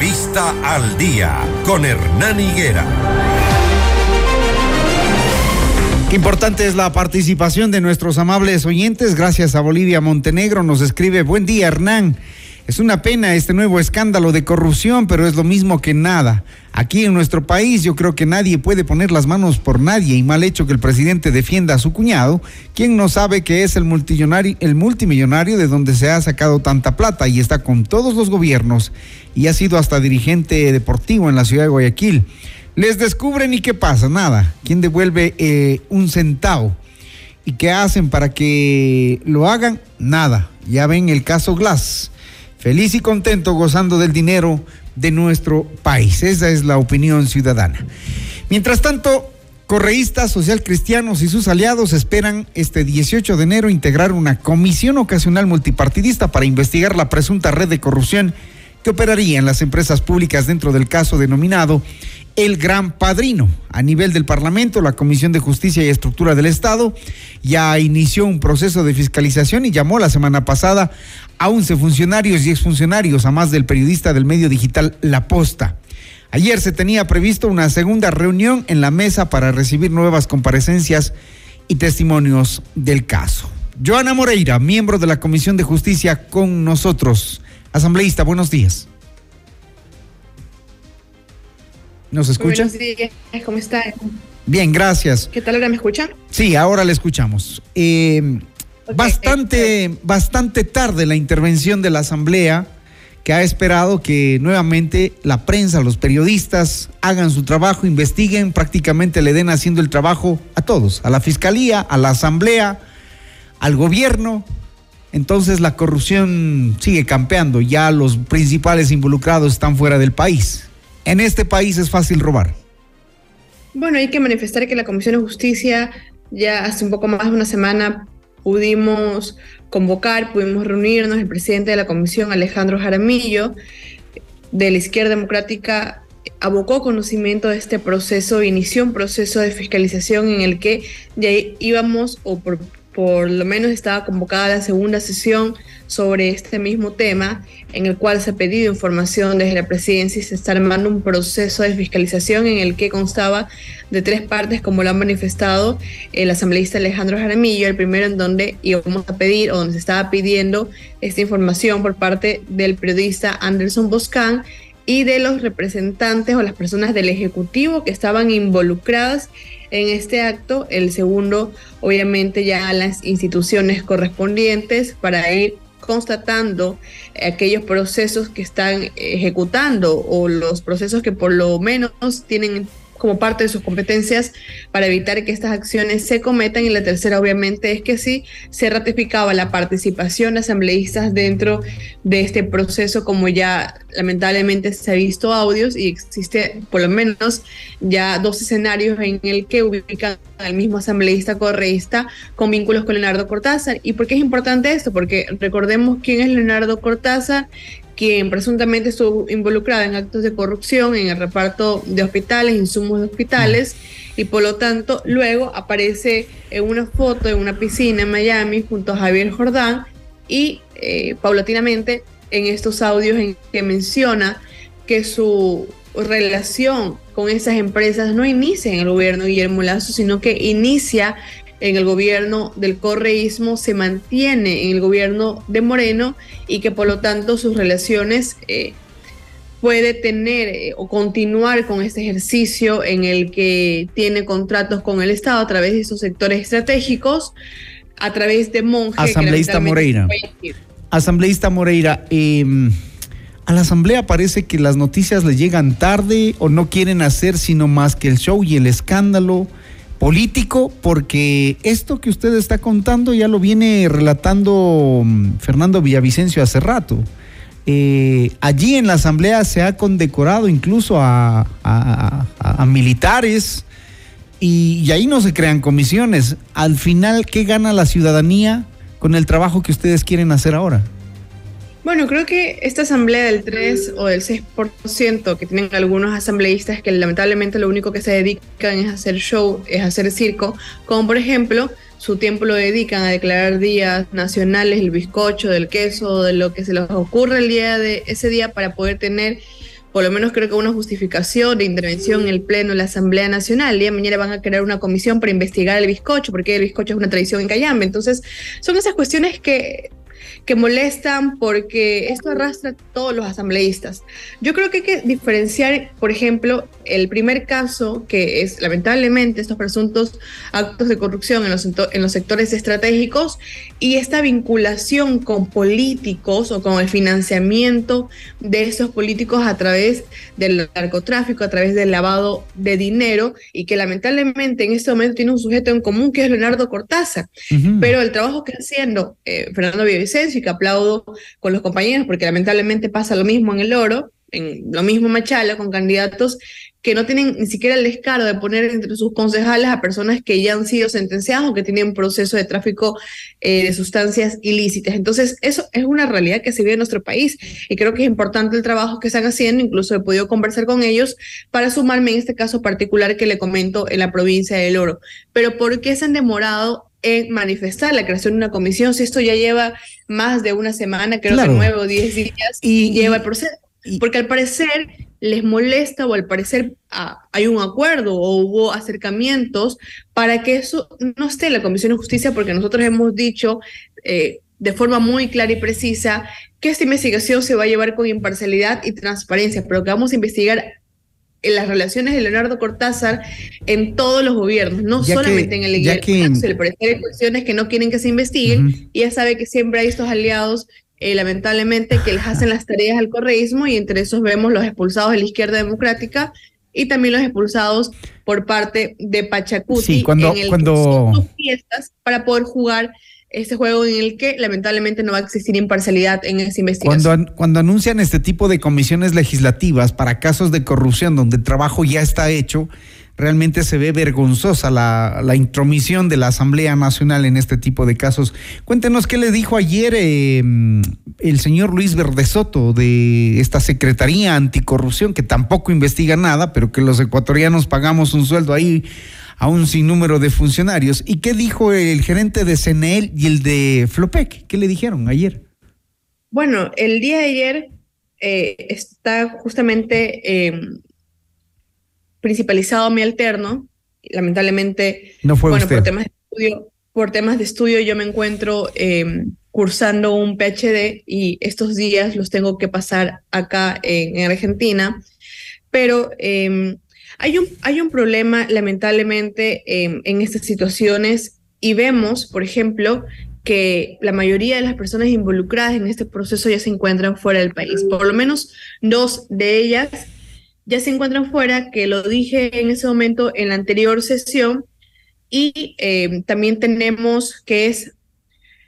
Entrevista al día con Hernán Higuera. Qué importante es la participación de nuestros amables oyentes. Gracias a Bolivia Montenegro nos escribe, buen día Hernán. Es una pena este nuevo escándalo de corrupción, pero es lo mismo que nada. Aquí en nuestro país yo creo que nadie puede poner las manos por nadie y mal hecho que el presidente defienda a su cuñado, quien no sabe que es el multimillonario, el multimillonario de donde se ha sacado tanta plata y está con todos los gobiernos y ha sido hasta dirigente deportivo en la ciudad de Guayaquil. Les descubren y qué pasa, nada. ¿Quién devuelve eh, un centavo? ¿Y qué hacen para que lo hagan? Nada. Ya ven el caso Glass feliz y contento gozando del dinero de nuestro país. Esa es la opinión ciudadana. Mientras tanto, correístas, socialcristianos y sus aliados esperan este 18 de enero integrar una comisión ocasional multipartidista para investigar la presunta red de corrupción que operaría en las empresas públicas dentro del caso denominado el gran padrino. A nivel del Parlamento, la Comisión de Justicia y Estructura del Estado ya inició un proceso de fiscalización y llamó la semana pasada a 11 funcionarios y exfuncionarios, a más del periodista del medio digital La Posta. Ayer se tenía previsto una segunda reunión en la mesa para recibir nuevas comparecencias y testimonios del caso. Joana Moreira, miembro de la Comisión de Justicia, con nosotros. Asambleísta, buenos días. ¿Nos escucha? Buenos días, ¿cómo está? Bien, gracias. ¿Qué tal ahora me escuchan? Sí, ahora le escuchamos. Eh, bastante, este. bastante tarde la intervención de la Asamblea, que ha esperado que nuevamente la prensa, los periodistas hagan su trabajo, investiguen, prácticamente le den haciendo el trabajo a todos, a la Fiscalía, a la Asamblea, al gobierno. Entonces la corrupción sigue campeando, ya los principales involucrados están fuera del país en este país es fácil robar? Bueno, hay que manifestar que la Comisión de Justicia ya hace un poco más de una semana pudimos convocar, pudimos reunirnos, el presidente de la comisión, Alejandro Jaramillo, de la izquierda democrática, abocó conocimiento de este proceso, inició un proceso de fiscalización en el que ya íbamos, o por por lo menos estaba convocada la segunda sesión sobre este mismo tema, en el cual se ha pedido información desde la presidencia y se está armando un proceso de fiscalización en el que constaba de tres partes, como lo han manifestado el asambleísta Alejandro Jaramillo, el primero en donde íbamos a pedir o donde se estaba pidiendo esta información por parte del periodista Anderson Boscan y de los representantes o las personas del Ejecutivo que estaban involucradas en este acto. El segundo, obviamente, ya a las instituciones correspondientes para ir constatando aquellos procesos que están ejecutando o los procesos que por lo menos tienen como parte de sus competencias para evitar que estas acciones se cometan. Y la tercera, obviamente, es que sí se ratificaba la participación de asambleístas dentro de este proceso, como ya lamentablemente se ha visto audios y existe por lo menos ya dos escenarios en el que ubican al mismo asambleísta correísta con vínculos con Leonardo Cortázar. ¿Y por qué es importante esto? Porque recordemos quién es Leonardo Cortázar, quien presuntamente estuvo involucrada en actos de corrupción en el reparto de hospitales, insumos de hospitales, y por lo tanto luego aparece en una foto en una piscina en Miami junto a Javier Jordán y eh, paulatinamente en estos audios en que menciona que su relación con esas empresas no inicia en el gobierno de Guillermo Lazo, sino que inicia en el gobierno del correísmo se mantiene en el gobierno de Moreno y que por lo tanto sus relaciones eh, puede tener eh, o continuar con este ejercicio en el que tiene contratos con el Estado a través de esos sectores estratégicos, a través de monjes. Asambleísta Moreira. Asambleísta Moreira, em, a la Asamblea parece que las noticias le llegan tarde o no quieren hacer sino más que el show y el escándalo político, porque esto que usted está contando ya lo viene relatando mm, Fernando Villavicencio hace rato. Eh, allí en la Asamblea se ha condecorado incluso a, militares y, y, ahí no se crean comisiones. Al final, ¿qué gana la ciudadanía con el trabajo que ustedes quieren hacer ahora? Bueno, creo que esta asamblea del 3 o del 6% que tienen algunos asambleístas que lamentablemente lo único que se dedican es hacer show, es hacer circo, como por ejemplo su tiempo lo dedican a declarar días nacionales, el bizcocho, del queso, de lo que se les ocurre el día de ese día para poder tener por lo menos creo que una justificación de intervención en el Pleno de la Asamblea Nacional. El día de mañana van a crear una comisión para investigar el bizcocho, porque el bizcocho es una tradición en Cayambe. Entonces, son esas cuestiones que que molestan porque esto arrastra a todos los asambleístas. Yo creo que hay que diferenciar, por ejemplo, el primer caso, que es lamentablemente estos presuntos actos de corrupción en los, en los sectores estratégicos y esta vinculación con políticos o con el financiamiento de esos políticos a través del narcotráfico, a través del lavado de dinero y que lamentablemente en este momento tiene un sujeto en común que es Leonardo Cortázar. Pero el trabajo que está haciendo eh, Fernando Y que aplaudo con los compañeros, porque lamentablemente pasa lo mismo en el oro, en lo mismo Machala, con candidatos que no tienen ni siquiera el descaro de poner entre sus concejales a personas que ya han sido sentenciadas o que tienen proceso de tráfico eh, de sustancias ilícitas. Entonces, eso es una realidad que se vive en nuestro país y creo que es importante el trabajo que están haciendo, incluso he podido conversar con ellos para sumarme en este caso particular que le comento en la provincia del Oro. Pero ¿por qué se han demorado en manifestar la creación de una comisión si esto ya lleva más de una semana, creo que nueve o diez días, y lleva el proceso? Porque al parecer les molesta o al parecer ah, hay un acuerdo o hubo acercamientos para que eso no esté en la Comisión de Justicia, porque nosotros hemos dicho eh, de forma muy clara y precisa que esta investigación se va a llevar con imparcialidad y transparencia, pero que vamos a investigar en las relaciones de Leonardo Cortázar en todos los gobiernos, no solamente en el legal. Se le cuestiones que no quieren que se investiguen y ya sabe que siempre hay estos aliados eh, lamentablemente, que les hacen las tareas al correísmo y entre esos vemos los expulsados de la izquierda democrática y también los expulsados por parte de Pachacuti sí, cuando, en el cuando... fiestas para poder jugar este juego en el que lamentablemente no va a existir imparcialidad en esa investigación. Cuando, cuando anuncian este tipo de comisiones legislativas para casos de corrupción donde el trabajo ya está hecho, realmente se ve vergonzosa la, la, intromisión de la Asamblea Nacional en este tipo de casos. Cuéntenos qué le dijo ayer eh, el señor Luis Verdesoto de esta Secretaría Anticorrupción, que tampoco investiga nada, pero que los ecuatorianos pagamos un sueldo ahí a un sinnúmero de funcionarios. ¿Y qué dijo el gerente de CNEL y el de Flopec? ¿Qué le dijeron ayer? Bueno, el día de ayer eh, está justamente... Eh, principalizado mi alterno. Lamentablemente, no fue bueno, usted. por temas de estudio, por temas de estudio yo me encuentro em, cursando un PhD y estos días los tengo que pasar acá en, Argentina. Pero em, hay, un, hay un problema, lamentablemente, em, en estas situaciones y vemos, por ejemplo, que la mayoría de las personas involucradas en este proceso ya se encuentran fuera del país. Por lo menos dos de ellas ya se encuentran fuera, que lo dije en ese momento en la anterior sesión, y eh, también tenemos que es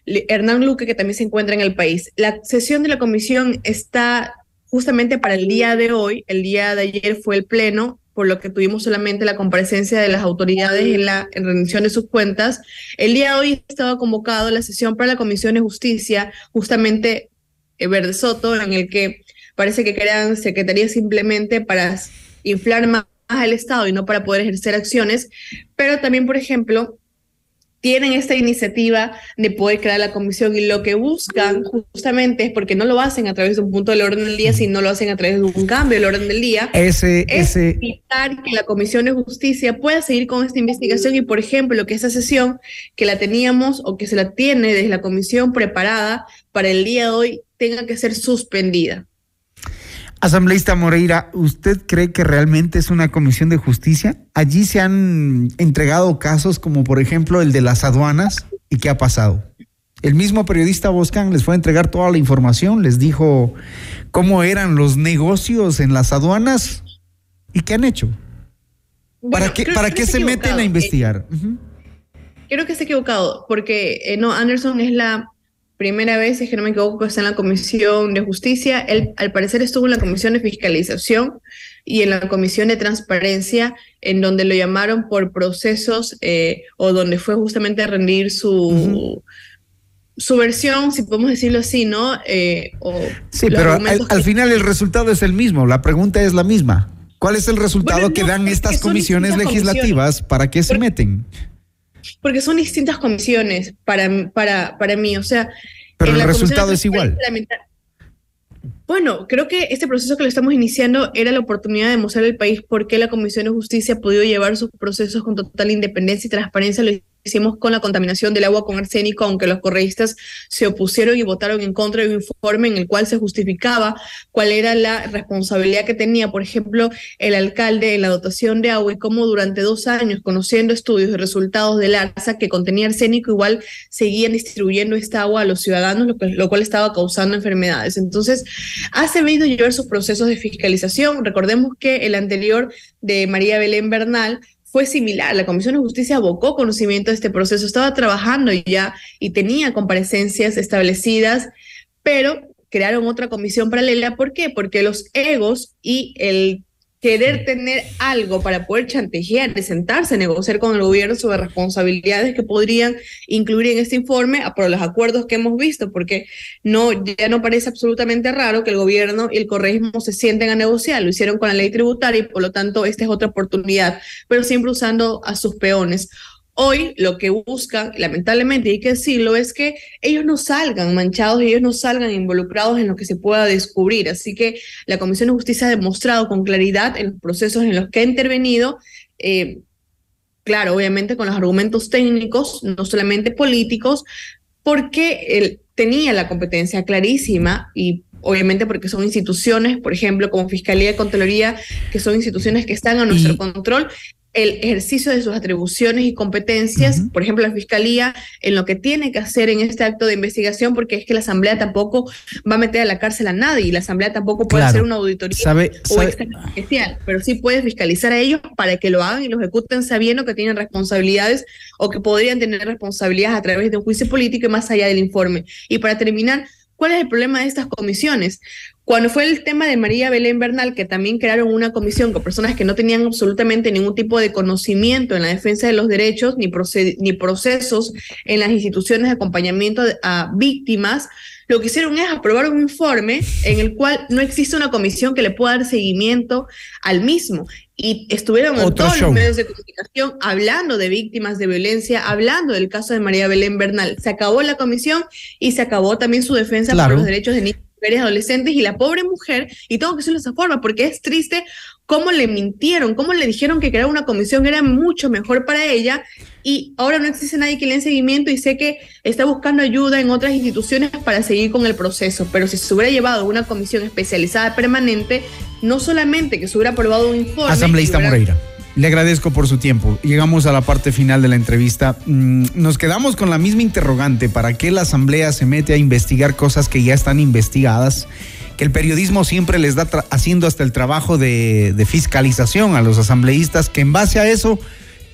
Hernán Luque, que también se encuentra en el país. La sesión de la comisión está justamente para el día de hoy, el día de ayer fue el pleno, por lo que tuvimos solamente la comparecencia de las autoridades en la en rendición de sus cuentas. El día de hoy estaba convocado la sesión para la Comisión de Justicia, justamente eh, Verde Soto, en el que parece que crean secretarías simplemente para inflar más al Estado y no para poder ejercer acciones, pero también, por ejemplo, tienen esta iniciativa de poder crear la comisión y lo que buscan justamente es porque no lo hacen a través de un punto del orden del día, sino lo hacen a través de un cambio del orden del día. Ese, es evitar que la Comisión de Justicia pueda seguir con esta investigación y, por ejemplo, que esa sesión que la teníamos o que se la tiene desde la comisión preparada para el día de hoy tenga que ser suspendida. Asambleísta Moreira, ¿usted cree que realmente es una comisión de justicia? Allí se han entregado casos como por ejemplo el de las aduanas y qué ha pasado. El mismo periodista Boscan les fue a entregar toda la información, les dijo cómo eran los negocios en las aduanas y qué han hecho. ¿Para qué, para qué se meten a investigar? Creo que se ha equivocado, porque eh, no, Anderson es la primera vez, es que no me equivoco, está en la Comisión de Justicia. Él, al parecer, estuvo en la Comisión de Fiscalización y en la Comisión de Transparencia, en donde lo llamaron por procesos eh, o donde fue justamente a rendir su. Su versión, si podemos decirlo así, ¿no? Eh, sí, pero al, final el resultado es el mismo, la pregunta es la misma. ¿Cuál es el resultado que dan estas comisiones legislativas? ¿Para qué se meten? Porque son distintas comisiones para, para, para mí. O sea, pero el resultado es igual. Bueno, creo que este proceso que lo estamos iniciando era la oportunidad de mostrar al país por qué la Comisión de Justicia ha podido llevar sus procesos con total independencia y transparencia. Lo hicimos con la contaminación del agua con arsénico, aunque los correístas se opusieron y votaron en contra de un informe en el cual se justificaba cuál era la responsabilidad que tenía, por ejemplo, el alcalde en la dotación de agua y cómo durante dos años, conociendo estudios y resultados del ARSA que contenía arsénico, igual seguían distribuyendo esta agua a los ciudadanos, lo, cual estaba causando enfermedades. Entonces, ha llevar sus procesos de fiscalización. Recordemos que el anterior de María Belén Bernal fue similar. La Comisión de Justicia abocó conocimiento de este proceso, estaba trabajando ya y tenía comparecencias establecidas, pero crearon otra comisión paralela. ¿Por qué? Porque los egos y el querer tener algo para poder chantajear, de sentarse a negociar con el gobierno sobre responsabilidades que podrían incluir en este informe por los acuerdos que hemos visto, porque no, ya no parece absolutamente raro que el gobierno y el correísmo se sienten a negociar, lo hicieron con la ley tributaria y por lo tanto esta es otra oportunidad, pero siempre usando a sus peones. Hoy lo que buscan, lamentablemente hay que decirlo, es que ellos no salgan manchados y ellos no salgan involucrados en lo que se pueda descubrir. Así que la Comisión de Justicia ha demostrado con claridad en los procesos en los que ha intervenido, eh, claro, obviamente con los argumentos técnicos, no solamente políticos, porque él tenía la competencia clarísima y obviamente porque son instituciones, por ejemplo, como Fiscalía y Contraloría, que son instituciones que están a nuestro control el ejercicio de sus atribuciones y competencias, por ejemplo, la Fiscalía, en lo que tiene que hacer en este acto de investigación, porque es que la Asamblea tampoco va a meter a la cárcel a nadie y la Asamblea tampoco puede hacer una auditoría o especial, pero sí puede fiscalizar a ellos para que lo hagan y lo ejecuten sabiendo que tienen responsabilidades o que podrían tener responsabilidades a través de un juicio político y más allá del informe. Y para terminar, ¿cuál es el problema de estas comisiones? Cuando fue el tema de María Belén Bernal, que también crearon una comisión con personas que no tenían absolutamente ningún tipo de conocimiento en la defensa de los derechos ni, ni procesos en las instituciones de acompañamiento a víctimas, lo que hicieron es aprobar un informe en el cual no existe una comisión que le pueda dar seguimiento al mismo. Y estuvieron en todos los medios de comunicación hablando de víctimas de violencia, hablando del caso de María Belén Bernal. Se acabó la comisión y se acabó también su defensa por los derechos de niños mujeres, adolescentes y la pobre mujer, y tengo que decirlo de esa forma, porque es triste cómo le mintieron, cómo le dijeron que crear una comisión era mucho mejor para ella, y ahora no existe nadie que le dé seguimiento y sé que está buscando ayuda en otras instituciones para seguir con el proceso, pero si se hubiera llevado una comisión especializada permanente, no solamente que se hubiera aprobado un informe... Asambleísta Moreira le agradezco por su tiempo. Llegamos a la parte final de la entrevista. Mm, nos quedamos con la misma interrogante. ¿Para qué la Asamblea se mete a investigar cosas que ya están investigadas? Que el periodismo siempre les da haciendo hasta el trabajo de, fiscalización a los asambleístas que en base a eso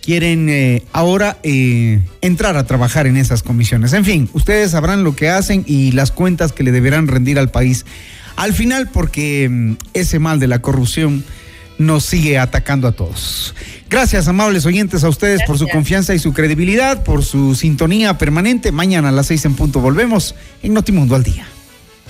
quieren eh, ahora eh, entrar a trabajar en esas comisiones. En fin, ustedes sabrán lo que hacen y las cuentas que le deberán rendir al país. Al final, porque mm, ese mal de la corrupción nos sigue atacando a todos. Gracias, amables oyentes, a ustedes por su confianza y su credibilidad, por su sintonía permanente. Mañana a las seis en punto volvemos en Notimundo al Día.